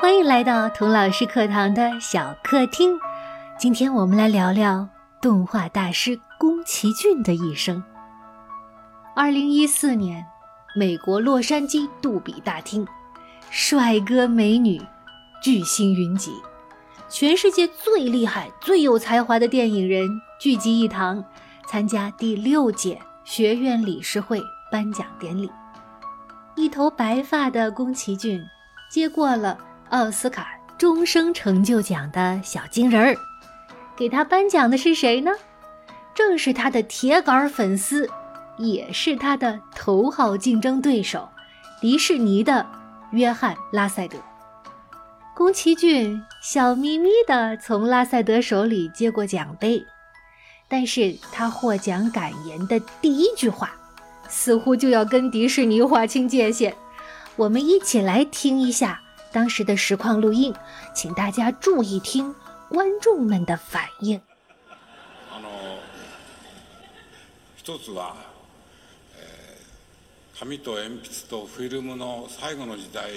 欢迎来到童老师课堂的小客厅。今天我们来聊聊动画大师宫崎骏的一生。二零一四年，美国洛杉矶杜比大厅，帅哥美女，巨星云集，全世界最厉害、最有才华的电影人聚集一堂，参加第六届学院理事会颁奖典礼。一头白发的宫崎骏接过了。奥斯卡终生成就奖的小金人儿，给他颁奖的是谁呢？正是他的铁杆粉丝，也是他的头号竞争对手——迪士尼的约翰拉塞德。宫崎骏笑眯眯地从拉塞德手里接过奖杯，但是他获奖感言的第一句话，似乎就要跟迪士尼划清界限。我们一起来听一下。当时的实况录音，请大家注意听观众们的反应。あの一つは、紙と鉛筆とフィルムの最後の時代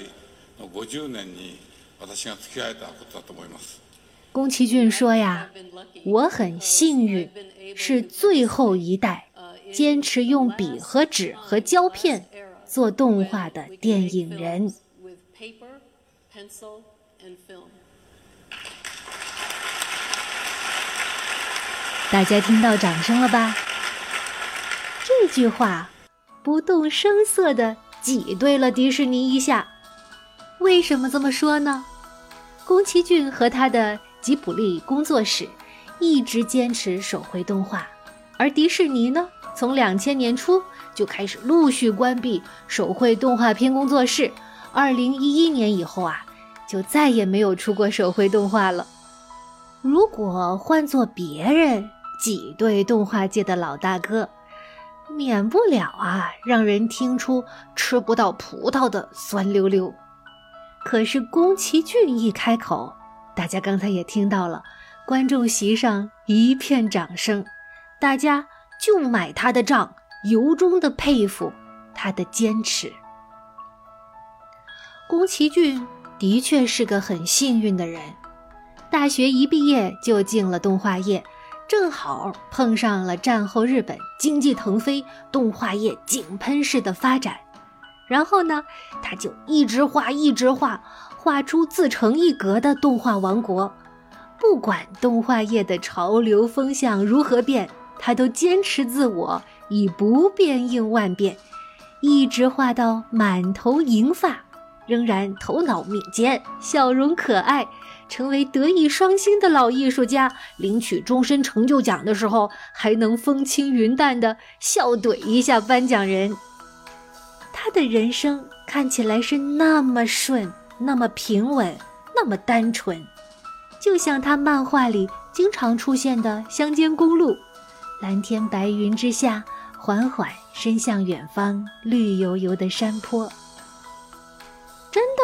の50年に私が付き合えたことだと思います。宫崎骏说呀，我很幸运，是最后一代坚持用笔和纸和胶片做动画的电影人。 Pencil and film。大家听到掌声了吧？这句话不动声色的挤兑了迪士尼一下。为什么这么说呢？宫崎骏和他的吉卜力工作室一直坚持手绘动画，而迪士尼呢，从两千年初就开始陆续关闭手绘动画片工作室。二零一一年以后啊，就再也没有出过手绘动画了。如果换做别人挤兑动画界的老大哥，免不了啊让人听出吃不到葡萄的酸溜溜。可是宫崎骏一开口，大家刚才也听到了，观众席上一片掌声，大家就买他的账，由衷的佩服他的坚持。宫崎骏的确是个很幸运的人，大学一毕业就进了动画业，正好碰上了战后日本经济腾飞、动画业井喷式的发展。然后呢，他就一直画，一直画，画出自成一格的动画王国。不管动画业的潮流风向如何变，他都坚持自我，以不变应万变，一直画到满头银发。仍然头脑敏捷，笑容可爱，成为德艺双馨的老艺术家。领取终身成就奖的时候，还能风轻云淡的笑怼一下颁奖人。他的人生看起来是那么顺，那么平稳，那么单纯，就像他漫画里经常出现的乡间公路，蓝天白云之下，缓缓伸向远方，绿油油的山坡。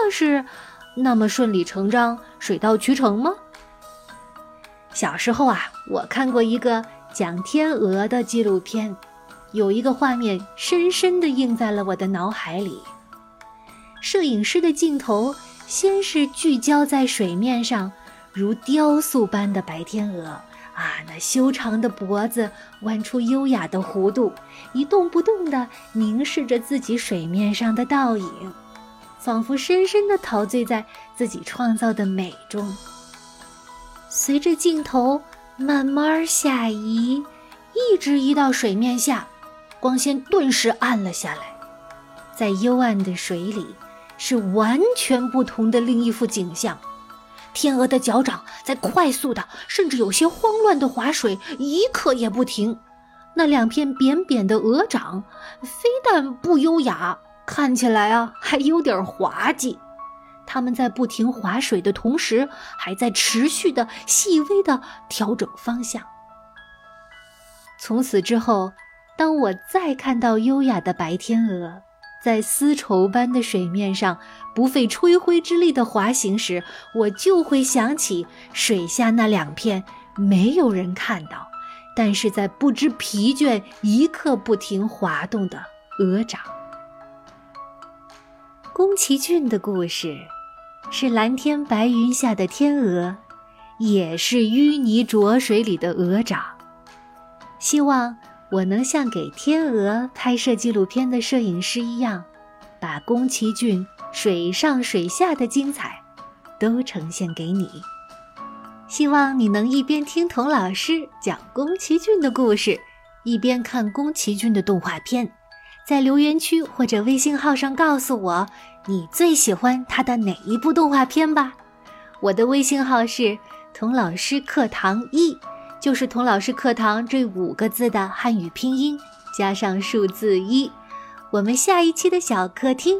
是那么顺理成章、水到渠成吗？小时候啊，我看过一个讲天鹅的纪录片，有一个画面深深地印在了我的脑海里。摄影师的镜头先是聚焦在水面上，如雕塑般的白天鹅啊，那修长的脖子弯出优雅的弧度，一动不动地凝视着自己水面上的倒影。仿佛深深地陶醉在自己创造的美中。随着镜头慢慢下移，一直移到水面下，光线顿时暗了下来。在幽暗的水里，是完全不同的另一幅景象。天鹅的脚掌在快速的，甚至有些慌乱的划水，一刻也不停。那两片扁扁的鹅掌，非但不优雅。看起来啊，还有点滑稽。他们在不停划水的同时，还在持续的、细微的调整方向。从此之后，当我再看到优雅的白天鹅在丝绸般的水面上不费吹灰之力的滑行时，我就会想起水下那两片没有人看到，但是在不知疲倦、一刻不停滑动的鹅掌。宫崎骏的故事，是蓝天白云下的天鹅，也是淤泥浊水里的鹅掌。希望我能像给天鹅拍摄纪录片的摄影师一样，把宫崎骏水上水下的精彩都呈现给你。希望你能一边听童老师讲宫崎骏的故事，一边看宫崎骏的动画片。在留言区或者微信号上告诉我你最喜欢他的哪一部动画片吧。我的微信号是童老师课堂一，就是童老师课堂这五个字的汉语拼音加上数字一。我们下一期的小客厅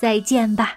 再见吧。